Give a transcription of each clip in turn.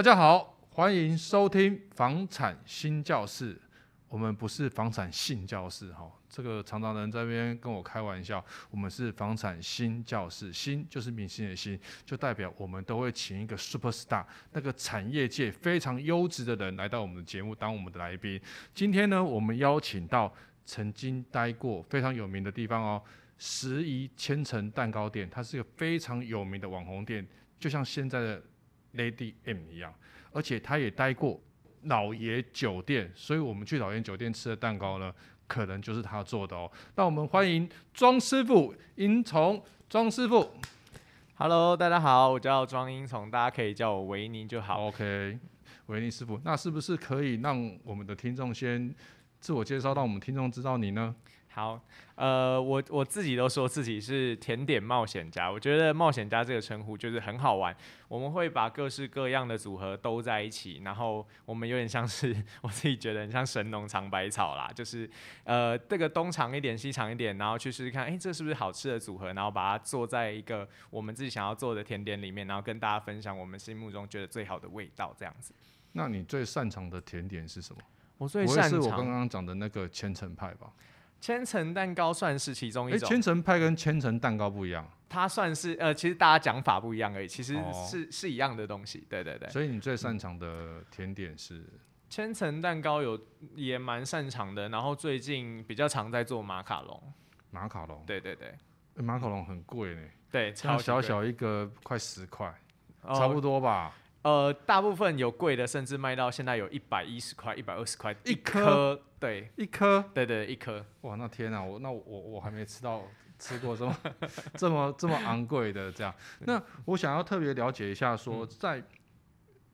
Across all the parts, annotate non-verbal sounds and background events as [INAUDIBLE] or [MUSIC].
大家好，欢迎收听房产新教室。我们不是房产性教室哈，这个常常人在那边跟我开玩笑。我们是房产新教室，新就是明星的星，就代表我们都会请一个 super star，那个产业界非常优质的人来到我们的节目当我们的来宾。今天呢，我们邀请到曾经待过非常有名的地方哦，十一千层蛋糕店，它是一个非常有名的网红店，就像现在的 Lady M 一样，而且他也待过。老爷酒店，所以我们去老爷酒店吃的蛋糕呢，可能就是他做的哦。那我们欢迎庄师傅英从庄师傅。Hello，大家好，我叫庄英从，大家可以叫我维尼就好。OK，维尼师傅，那是不是可以让我们的听众先自我介绍，让我们听众知道你呢？好，呃，我我自己都说自己是甜点冒险家，我觉得冒险家这个称呼就是很好玩。我们会把各式各样的组合都在一起，然后我们有点像是 [LAUGHS] 我自己觉得很像神农尝百草啦，就是呃这个东尝一点西尝一点，然后去试试看，哎，这是不是好吃的组合，然后把它做在一个我们自己想要做的甜点里面，然后跟大家分享我们心目中觉得最好的味道，这样子。那你最擅长的甜点是什么？我最擅长是我刚刚讲的那个千层派吧？千层蛋糕算是其中一种。千层派跟千层蛋糕不一样。它算是呃，其实大家讲法不一样而已，其实是、哦、是一样的东西。对对对。所以你最擅长的甜点是？千层蛋糕有也蛮擅长的，然后最近比较常在做马卡龙。马卡龙。对对对。欸、马卡龙很贵呢。对，超小小一个快十块，差不多吧。呃，大部分有贵的，甚至卖到现在有一百一十块、一百二十块一颗。对，一颗。对对，一颗。哇，那天啊，我那我我还没吃到吃过这么 [LAUGHS] 这么这么昂贵的这样。那我想要特别了解一下说，说在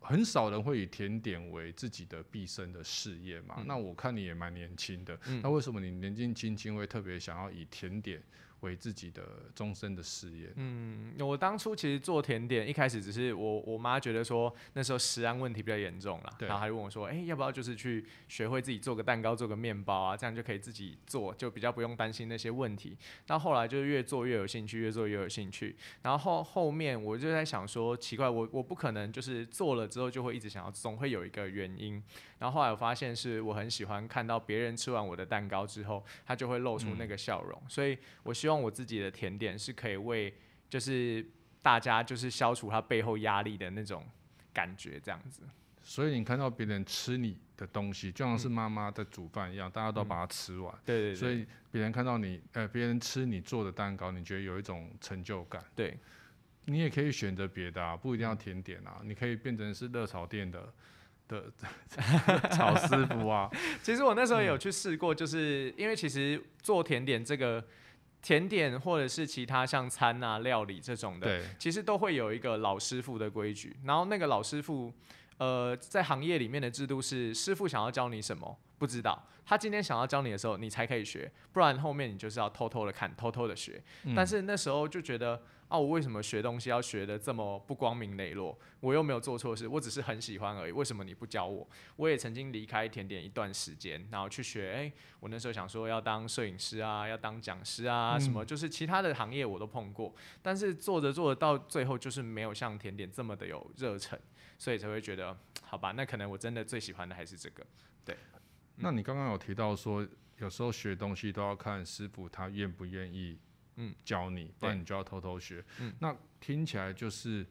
很少人会以甜点为自己的毕生的事业嘛？嗯、那我看你也蛮年轻的，嗯、那为什么你年纪轻轻会特别想要以甜点？为自己的终身的事业。嗯，我当初其实做甜点，一开始只是我我妈觉得说那时候食安问题比较严重啦，对然后还问我说，哎、欸，要不要就是去学会自己做个蛋糕，做个面包啊，这样就可以自己做，就比较不用担心那些问题。到后来就是越做越有兴趣，越做越有兴趣。然后后后面我就在想说，奇怪，我我不可能就是做了之后就会一直想要，总会有一个原因。然后后来我发现是我很喜欢看到别人吃完我的蛋糕之后，他就会露出那个笑容，嗯、所以我希望我自己的甜点是可以为就是大家就是消除他背后压力的那种感觉这样子。所以你看到别人吃你的东西，就像是妈妈在煮饭一样，嗯、大家都把它吃完。对对对。所以别人看到你呃别人吃你做的蛋糕，你觉得有一种成就感。对。你也可以选择别的啊，不一定要甜点啊，你可以变成是热炒店的。的 [LAUGHS] [LAUGHS] 炒师傅啊，其实我那时候也有去试过，就是因为其实做甜点这个甜点或者是其他像餐啊料理这种的，其实都会有一个老师傅的规矩。然后那个老师傅，呃，在行业里面的制度是，师傅想要教你什么不知道，他今天想要教你的时候，你才可以学，不然后面你就是要偷偷的看，偷偷的学。嗯、但是那时候就觉得。啊，我为什么学东西要学的这么不光明磊落？我又没有做错事，我只是很喜欢而已。为什么你不教我？我也曾经离开甜点一段时间，然后去学。哎，我那时候想说要当摄影师啊，要当讲师啊，什么就是其他的行业我都碰过，但是做着做着到最后就是没有像甜点这么的有热忱，所以才会觉得好吧，那可能我真的最喜欢的还是这个。对，那你刚刚有提到说，有时候学东西都要看师傅他愿不愿意。嗯，教你，不然你就要偷偷学。嗯，那听起来就是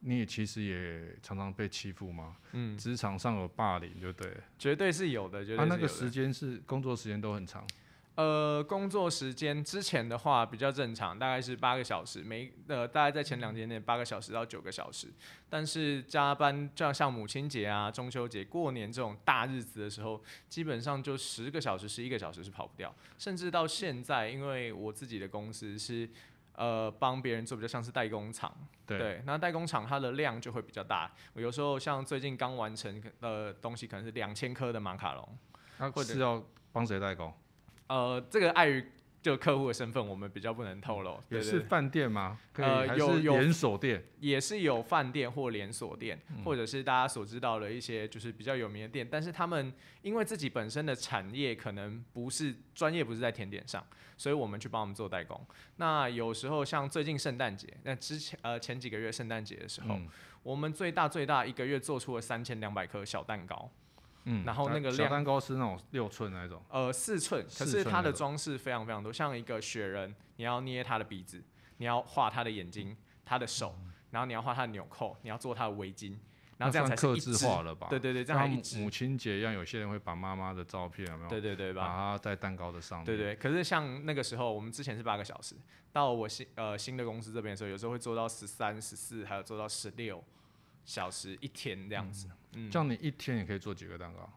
你也其实也常常被欺负吗？嗯，职场上有霸凌，就对，绝对是有的。绝对是有的。他那个时间是工作时间都很长。呃，工作时间之前的话比较正常，大概是八个小时，每呃大概在前两天内八个小时到九个小时。但是加班，就像母亲节啊、中秋节、过年这种大日子的时候，基本上就十个小时、十一个小时是跑不掉。甚至到现在，因为我自己的公司是呃帮别人做比较像是代工厂，对，对，那代工厂它的量就会比较大。我有时候像最近刚完成的东西，可能是两千颗的马卡龙，那是要帮谁代工？呃，这个碍于就客户的身份，我们比较不能透露。也是饭店吗？呃，有有连锁店，也是有饭店或连锁店，嗯、或者是大家所知道的一些就是比较有名的店，但是他们因为自己本身的产业可能不是专业，不是在甜点上，所以我们去帮他们做代工。那有时候像最近圣诞节，那之前呃前几个月圣诞节的时候，嗯、我们最大最大一个月做出了三千两百颗小蛋糕。嗯，然后那个小蛋糕是那种六寸那种，呃，四寸，可是它的装饰非常非常多，像一个雪人，你要捏他的鼻子，你要画他的眼睛，他的手，然后你要画他的纽扣，你要做他的围巾，然后这样才客制化了吧？对对对，这样母亲节一样，有些人会把妈妈的照片有没有？对对对，把它在蛋糕的上面。对对，可是像那个时候，我们之前是八个小时，到我新呃新的公司这边的时候，有时候会做到十三、十四，还有做到十六小时一天这样子。嗯，这样你一天也可以做几个蛋糕？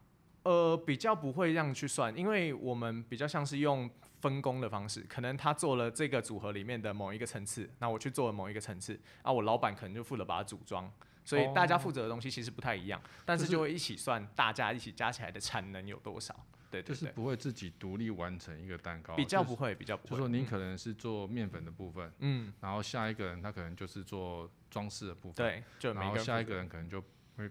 呃，比较不会这样去算，因为我们比较像是用分工的方式，可能他做了这个组合里面的某一个层次，那我去做了某一个层次，啊，我老板可能就负责把它组装，所以大家负责的东西其实不太一样，哦、但是就会一起算，大家一起加起来的产能有多少。对，对，对，就是不会自己独立完成一个蛋糕，比较不会，比较不会。就说你可能是做面粉的部分，嗯，然后下一个人他可能就是做装饰的部分，对，就然后下一个人可能就。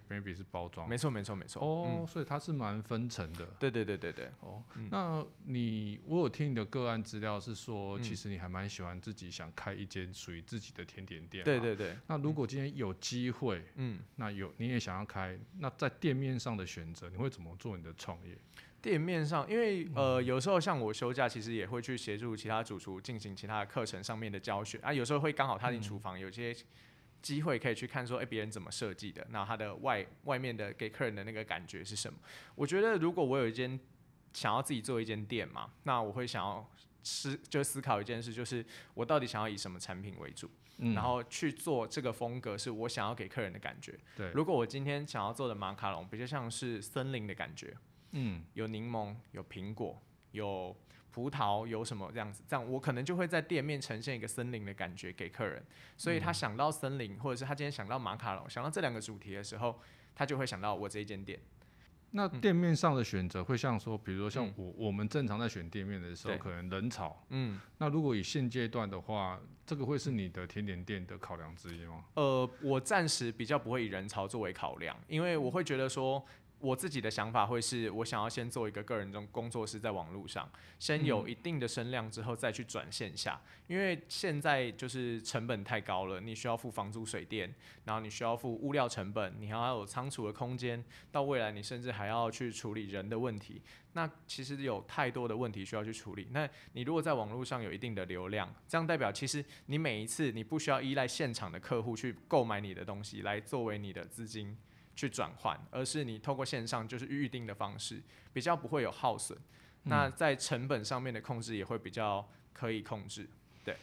Maybe 是包装，没错没错没错。哦，嗯、所以它是蛮分层的。对对对对对。哦，嗯、那你我有听你的个案资料是说，其实你还蛮喜欢自己想开一间属于自己的甜点店。对对对。那如果今天有机会，嗯，那有你也想要开，那在店面上的选择，你会怎么做你的创业？店面上，因为呃，有时候像我休假，其实也会去协助其他主厨进行其他的课程上面的教学啊。有时候会刚好踏进厨房，有些。机会可以去看说，哎，别人怎么设计的？那它的外外面的给客人的那个感觉是什么？我觉得如果我有一间想要自己做一间店嘛，那我会想要思就思考一件事，就是我到底想要以什么产品为主，嗯、然后去做这个风格是我想要给客人的感觉。对，如果我今天想要做的马卡龙比较像是森林的感觉，嗯，有柠檬，有苹果，有。葡萄有什么这样子？这样我可能就会在店面呈现一个森林的感觉给客人，所以他想到森林，或者是他今天想到马卡龙，想到这两个主题的时候，他就会想到我这一间店。那店面上的选择会像说，比如说像我我们正常在选店面的时候，可能人潮，嗯，那如果以现阶段的话，这个会是你的甜点店的考量之一吗？呃，我暂时比较不会以人潮作为考量，因为我会觉得说。我自己的想法会是，我想要先做一个个人中工作室，在网络上先有一定的声量之后，再去转线下。因为现在就是成本太高了，你需要付房租、水电，然后你需要付物料成本，你还要有仓储的空间，到未来你甚至还要去处理人的问题。那其实有太多的问题需要去处理。那你如果在网络上有一定的流量，这样代表其实你每一次你不需要依赖现场的客户去购买你的东西来作为你的资金。去转换，而是你透过线上就是预定的方式，比较不会有耗损。嗯、那在成本上面的控制也会比较可以控制。对，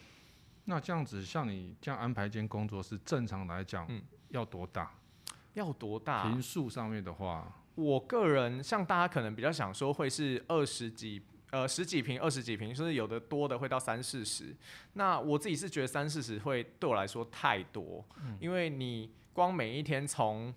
那这样子，像你这样安排一间工作室，正常来讲，嗯，要多大？要多大？平数上面的话，我个人像大家可能比较想说会是二十几，呃，十几平、二十几平，甚至有的多的会到三四十。那我自己是觉得三四十会对我来说太多，嗯、因为你光每一天从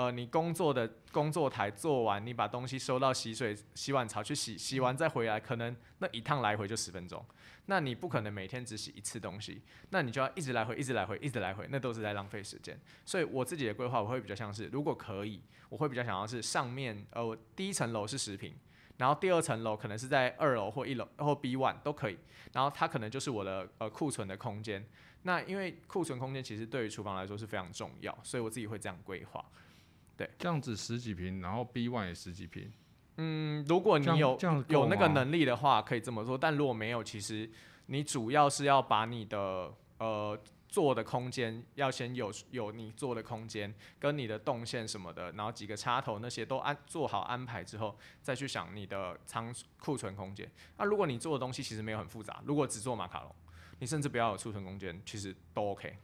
呃，你工作的工作台做完，你把东西收到洗水洗碗槽去洗，洗完再回来，可能那一趟来回就十分钟。那你不可能每天只洗一次东西，那你就要一直来回，一直来回，一直来回，那都是在浪费时间。所以我自己的规划，我会比较像是，如果可以，我会比较想要是上面呃第一层楼是十坪，然后第二层楼可能是在二楼或一楼或 B one 都可以，然后它可能就是我的呃库存的空间。那因为库存空间其实对于厨房来说是非常重要，所以我自己会这样规划。对，这样子十几平，然后 B one 也十几平。嗯，如果你有有那个能力的话，可以这么做。但如果没有，其实你主要是要把你的呃做的空间要先有有你做的空间，跟你的动线什么的，然后几个插头那些都安做好安排之后，再去想你的仓库存空间。那如果你做的东西其实没有很复杂，如果只做马卡龙，你甚至不要有储存空间，其实都 OK。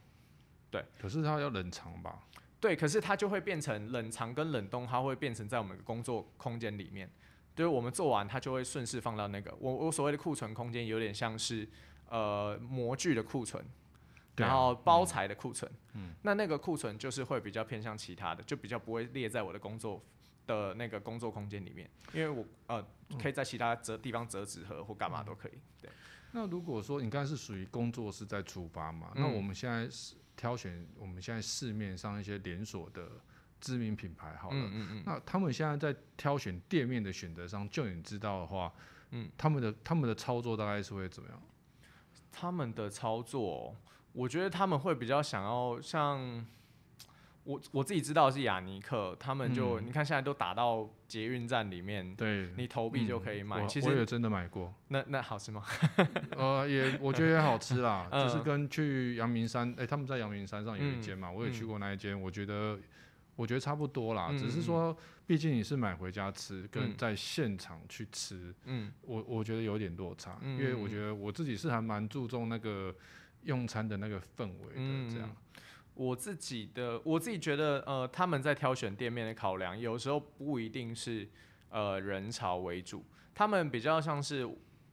对，可是它要冷藏吧？对，可是它就会变成冷藏跟冷冻，它会变成在我们的工作空间里面。就是我们做完，它就会顺势放到那个我我所谓的库存空间，有点像是呃模具的库存，然后包材的库存。嗯，那那个库存就是会比较偏向其他的，就比较不会列在我的工作的那个工作空间里面，因为我呃可以在其他折地方折纸盒或干嘛都可以。对。那如果说你刚才是属于工作室在出发嘛，嗯、那我们现在是挑选我们现在市面上一些连锁的知名品牌好了，嗯嗯嗯，那他们现在在挑选店面的选择上，就你知道的话，嗯，他们的他们的操作大概是会怎么样？他们的操作，我觉得他们会比较想要像。我我自己知道是雅尼克，他们就、嗯、你看现在都打到捷运站里面，对，你投币就可以买。嗯、其实我也真的买过。那那好吃吗？[LAUGHS] 呃，也我觉得也好吃啦，[LAUGHS] 嗯、就是跟去阳明山，哎、欸，他们在阳明山上有一间嘛，嗯、我也去过那一间，我觉得我觉得差不多啦，嗯、只是说毕竟你是买回家吃，跟在现场去吃，嗯，我我觉得有点落差，嗯、因为我觉得我自己是还蛮注重那个用餐的那个氛围的，这样。我自己的，我自己觉得，呃，他们在挑选店面的考量，有时候不一定是，呃，人潮为主，他们比较像是，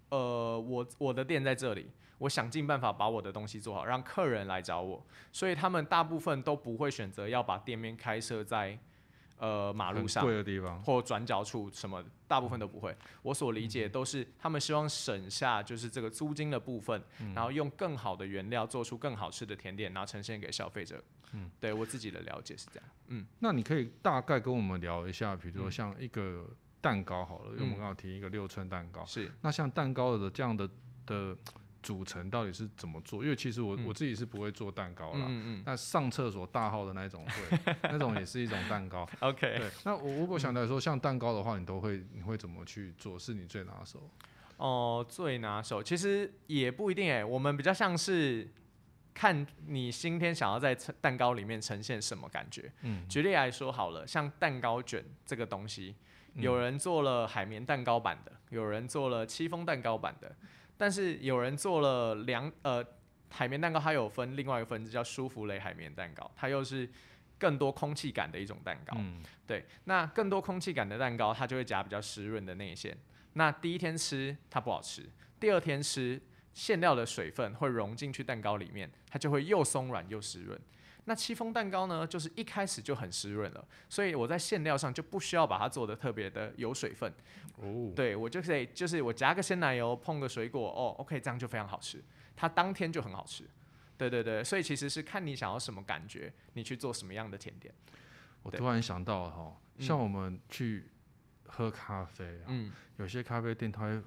呃，我我的店在这里，我想尽办法把我的东西做好，让客人来找我，所以他们大部分都不会选择要把店面开设在。呃，马路上贵的地方或转角处什么，大部分都不会。我所理解都是他们希望省下就是这个租金的部分，嗯、然后用更好的原料做出更好吃的甜点，然后呈现给消费者。嗯，对我自己的了解是这样。嗯，那你可以大概跟我们聊一下，比如说像一个蛋糕好了，因为、嗯、我们刚刚提一个六寸蛋糕，是那像蛋糕的这样的的。组成到底是怎么做？因为其实我、嗯、我自己是不会做蛋糕啦。嗯嗯。那上厕所大号的那种会，那种也是一种蛋糕。[LAUGHS] OK。对。那我如果想来说，像蛋糕的话，你都会你会怎么去做？是你最拿手？哦，最拿手其实也不一定哎。我们比较像是看你今天想要在蛋糕里面呈现什么感觉。嗯。举例来说好了，像蛋糕卷这个东西，有人做了海绵蛋糕版的，有人做了戚风蛋糕版的。但是有人做了两呃海绵蛋糕，它有分另外一个分支叫舒芙蕾海绵蛋糕，它又是更多空气感的一种蛋糕。嗯、对，那更多空气感的蛋糕，它就会夹比较湿润的内馅。那第一天吃它不好吃，第二天吃馅料的水分会融进去蛋糕里面，它就会又松软又湿润。那戚风蛋糕呢，就是一开始就很湿润了，所以我在馅料上就不需要把它做的特别的有水分。哦，对我就可以，就是我夹个鲜奶油，碰个水果，哦，OK，这样就非常好吃。它当天就很好吃。对对对，所以其实是看你想要什么感觉，你去做什么样的甜点。我突然想到了哈，[LAUGHS] 像我们去喝咖啡啊，嗯，有些咖啡店它会，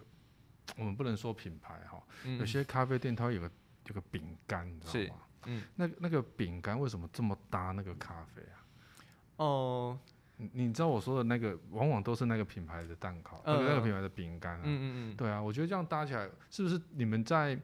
我们不能说品牌哈，有些咖啡店它会有个有个饼干，你知道吗？嗯，那那个饼干为什么这么搭那个咖啡啊？哦、呃，你知道我说的那个，往往都是那个品牌的蛋糕，呃、那个那个品牌的饼干啊。嗯嗯嗯。对啊，我觉得这样搭起来，是不是你们在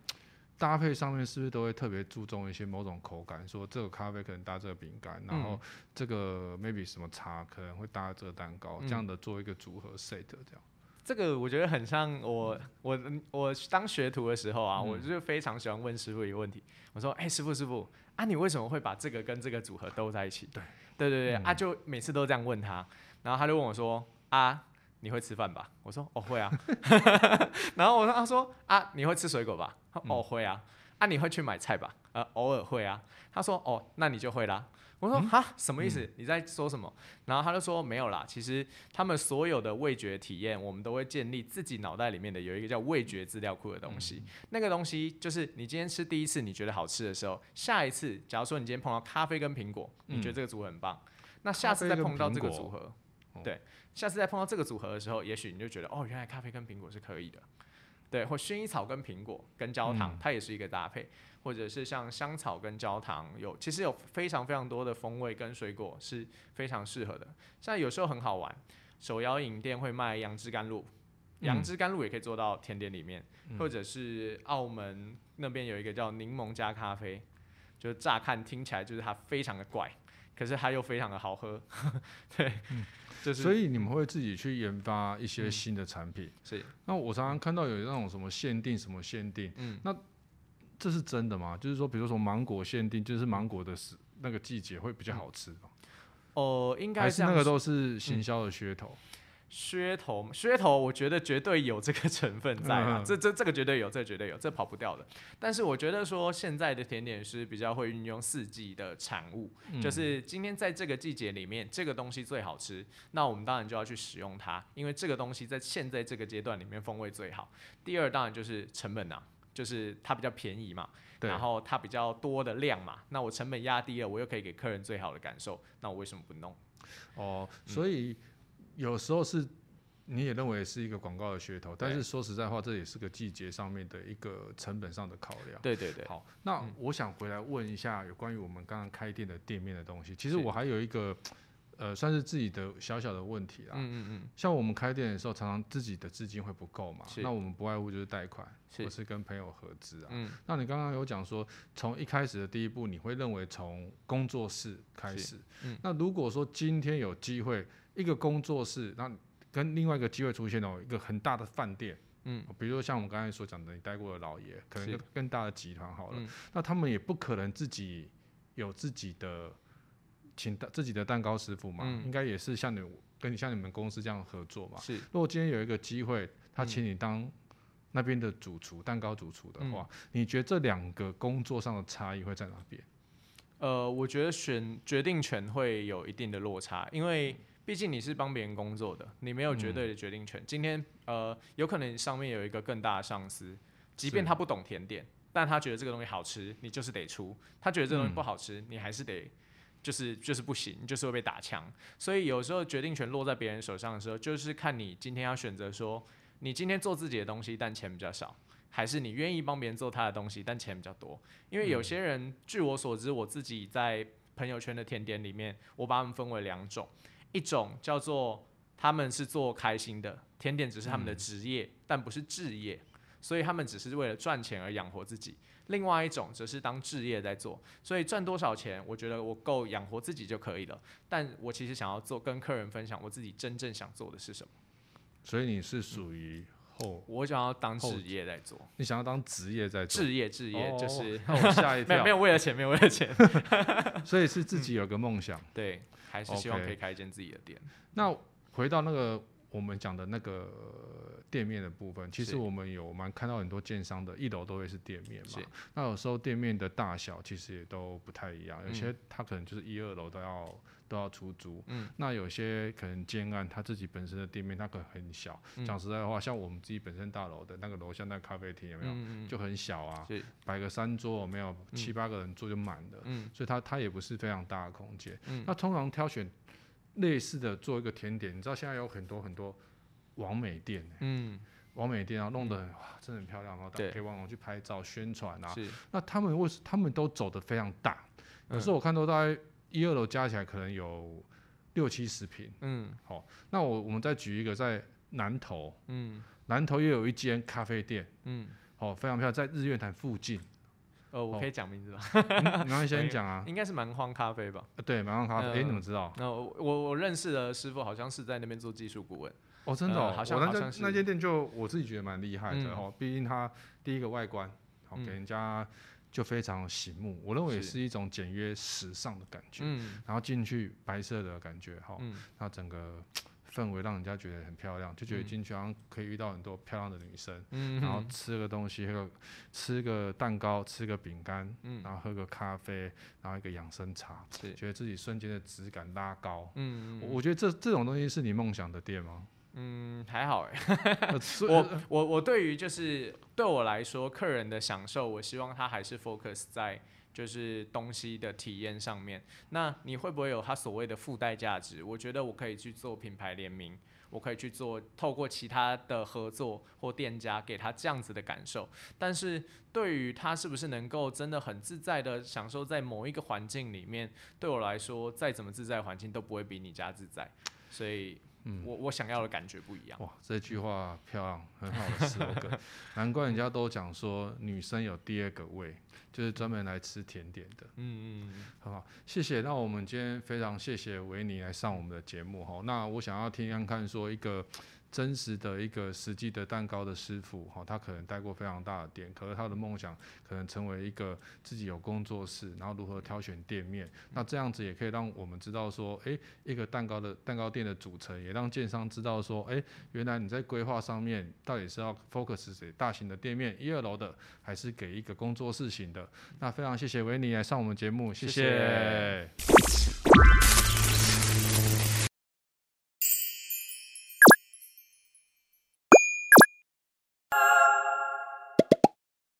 搭配上面是不是都会特别注重一些某种口感？说这个咖啡可能搭这个饼干，然后这个 maybe 什么茶可能会搭这个蛋糕，这样的做一个组合 set 这样。这个我觉得很像我我我当学徒的时候啊，嗯、我就非常喜欢问师傅一个问题。我说：“哎、欸，师傅师傅啊，你为什么会把这个跟这个组合都在一起？”对对对对、嗯、啊，就每次都这样问他，然后他就问我说：“啊，你会吃饭吧？”我说：“哦，会啊。[LAUGHS] ” [LAUGHS] 然后我说：“他说啊，你会吃水果吧？”哦，会啊。啊，你会去买菜吧？呃，偶尔会啊。他说：“哦，那你就会啦。”我说哈，什么意思？嗯、你在说什么？然后他就说没有啦。其实他们所有的味觉体验，我们都会建立自己脑袋里面的有一个叫味觉资料库的东西。嗯、那个东西就是你今天吃第一次你觉得好吃的时候，下一次假如说你今天碰到咖啡跟苹果，你觉得这个组合很棒，嗯、那下次再碰到这个组合，对，下次再碰到这个组合的时候，也许你就觉得哦，原来咖啡跟苹果是可以的。对，或薰衣草跟苹果跟焦糖，嗯、它也是一个搭配。或者是像香草跟焦糖，有其实有非常非常多的风味跟水果是非常适合的。像有时候很好玩，手摇饮店会卖杨枝甘露，杨枝甘露也可以做到甜点里面。嗯、或者是澳门那边有一个叫柠檬加咖啡，就乍看听起来就是它非常的怪，可是它又非常的好喝。[LAUGHS] 对，嗯、[LAUGHS] 就是所以你们会自己去研发一些新的产品。嗯、是。那我常常看到有那种什么限定什么限定，嗯，那。这是真的吗？就是说，比如说芒果限定，就是芒果的时那个季节会比较好吃吗？哦、呃，应该是那个都是行销的噱头。噱头，噱头，我觉得绝对有这个成分在啊，这这这个绝对有，这个绝对有，这跑不掉的。但是我觉得说现在的甜点师比较会运用四季的产物，就是今天在这个季节里面，这个东西最好吃，那我们当然就要去使用它，因为这个东西在现在这个阶段里面风味最好。第二当然就是成本啊，就是它比较便宜嘛，然后它比较多的量嘛，那我成本压低了，我又可以给客人最好的感受，那我为什么不弄？哦，所以。有时候是，你也认为是一个广告的噱头，但是说实在话，这也是个季节上面的一个成本上的考量。对对对。好，那我想回来问一下有关于我们刚刚开店的店面的东西。其实我还有一个，[TSK] 呃，算是自己的小小的问题啦。嗯嗯嗯。像我们开店的时候，常常自己的资金会不够嘛，那我们不外乎就是贷款，或是跟朋友合资啊。嗯。那你刚刚有讲说，从一开始的第一步，你会认为从工作室开始。嗯。那如果说今天有机会。一个工作室，那跟另外一个机会出现哦，一个很大的饭店，嗯，比如说像我们刚才所讲的，你待过的老爷，可能就更大的集团好了，嗯，那他们也不可能自己有自己的请自己的蛋糕师傅嘛，嗯，应该也是像你跟你像你们公司这样合作嘛。是，如果今天有一个机会，他请你当那边的主厨，蛋糕主厨的话，嗯，你觉得这两个工作上的差异会在哪边？呃，我觉得选决定权会有一定的落差，因为。毕竟你是帮别人工作的，你没有绝对的决定权。嗯、今天呃，有可能上面有一个更大的上司，即便他不懂甜点，但他觉得这个东西好吃，你就是得出；他觉得这个东西不好吃，嗯、你还是得，就是就是不行，你就是会被打枪。所以有时候决定权落在别人手上的时候，就是看你今天要选择说，你今天做自己的东西，但钱比较少，还是你愿意帮别人做他的东西，但钱比较多。因为有些人，嗯、据我所知，我自己在朋友圈的甜点里面，我把他们分为两种。一种叫做他们是做开心的甜点，只是他们的职业，嗯、但不是置业，所以他们只是为了赚钱而养活自己。另外一种则是当置业在做，所以赚多少钱，我觉得我够养活自己就可以了。但我其实想要做，跟客人分享我自己真正想做的是什么。所以你是属于我想要当职业在做。你想要当职业在做？职业，职业就是。[LAUGHS] 吓一跳。[LAUGHS] 没有没有为了钱，没有为了钱。[LAUGHS] 所以是自己有个梦想。嗯、对。还是希望可以开一间自己的店。Okay. 那回到那个我们讲的那个店面的部分，其实我们有蛮看到很多建商的一楼都会是店面嘛。那有时候店面的大小其实也都不太一样，有些它可能就是一二楼都要都要出租。嗯。那有些可能建案他自己本身的店面，他可能很小。讲实在话，像我们自己本身大楼的那个楼下那个咖啡厅有没有？嗯就很小啊。摆个三桌有没有七八个人坐就满了。嗯。所以它它也不是非常大的空间。嗯。那通常挑选类似的做一个甜点，你知道现在有很多很多网美店。嗯。网美店啊，弄得哇，真的很漂亮，然后可以网红去拍照宣传啊。是。那他们为什他们都走得非常大？有时候我看到大概。一二楼加起来可能有六七十平，嗯，好，那我我们再举一个在南投，嗯，南投也有一间咖啡店，嗯，好，非常漂亮，在日月潭附近，呃，我可以讲名字吗？你要先讲啊，[LAUGHS] 应该是蛮荒咖啡吧？对，蛮荒咖啡，哎，你怎么知道？那我我认识的师傅好像是在那边做技术顾问，哦，真的，好像好像是。那间店就我自己觉得蛮厉害的哦，毕竟它第一个外观，好给人家。就非常醒目，我认为也是一种简约时尚的感觉。嗯，然后进去白色的感觉，哈，嗯，那整个氛围让人家觉得很漂亮，就觉得进去好像可以遇到很多漂亮的女生。嗯，然后吃个东西，吃个蛋糕，吃个饼干，嗯，然后喝个咖啡，然后一个养生茶，是觉得自己瞬间的质感拉高。嗯，我觉得这这种东西是你梦想的店吗？嗯，还好 [LAUGHS] 哎，我我我对于就是对我来说，客人的享受，我希望他还是 focus 在就是东西的体验上面。那你会不会有他所谓的附带价值？我觉得我可以去做品牌联名，我可以去做透过其他的合作或店家给他这样子的感受。但是对于他是不是能够真的很自在的享受在某一个环境里面，对我来说，再怎么自在环境都不会比你家自在。所以。嗯，我我想要的感觉不一样。哇，这句话漂亮，很好的 slogan，[LAUGHS] 难怪人家都讲说女生有第二个胃，就是专门来吃甜点的。嗯嗯，很好，谢谢。那我们今天非常谢谢维尼来上我们的节目哈。那我想要听看看说一个真实的一个实际的蛋糕的师傅，哈，他可能带过非常大的店，可是他的梦想可能成为一个自己有工作室，然后如何挑选店面，那这样子也可以让我们知道说，诶，一个蛋糕的蛋糕店的组成，也让建商知道说，诶，原来你在规划上面到底是要 focus 谁大型的店面一二楼的，还是给一个工作室型的？那非常谢谢维尼来上我们节目，谢谢。谢谢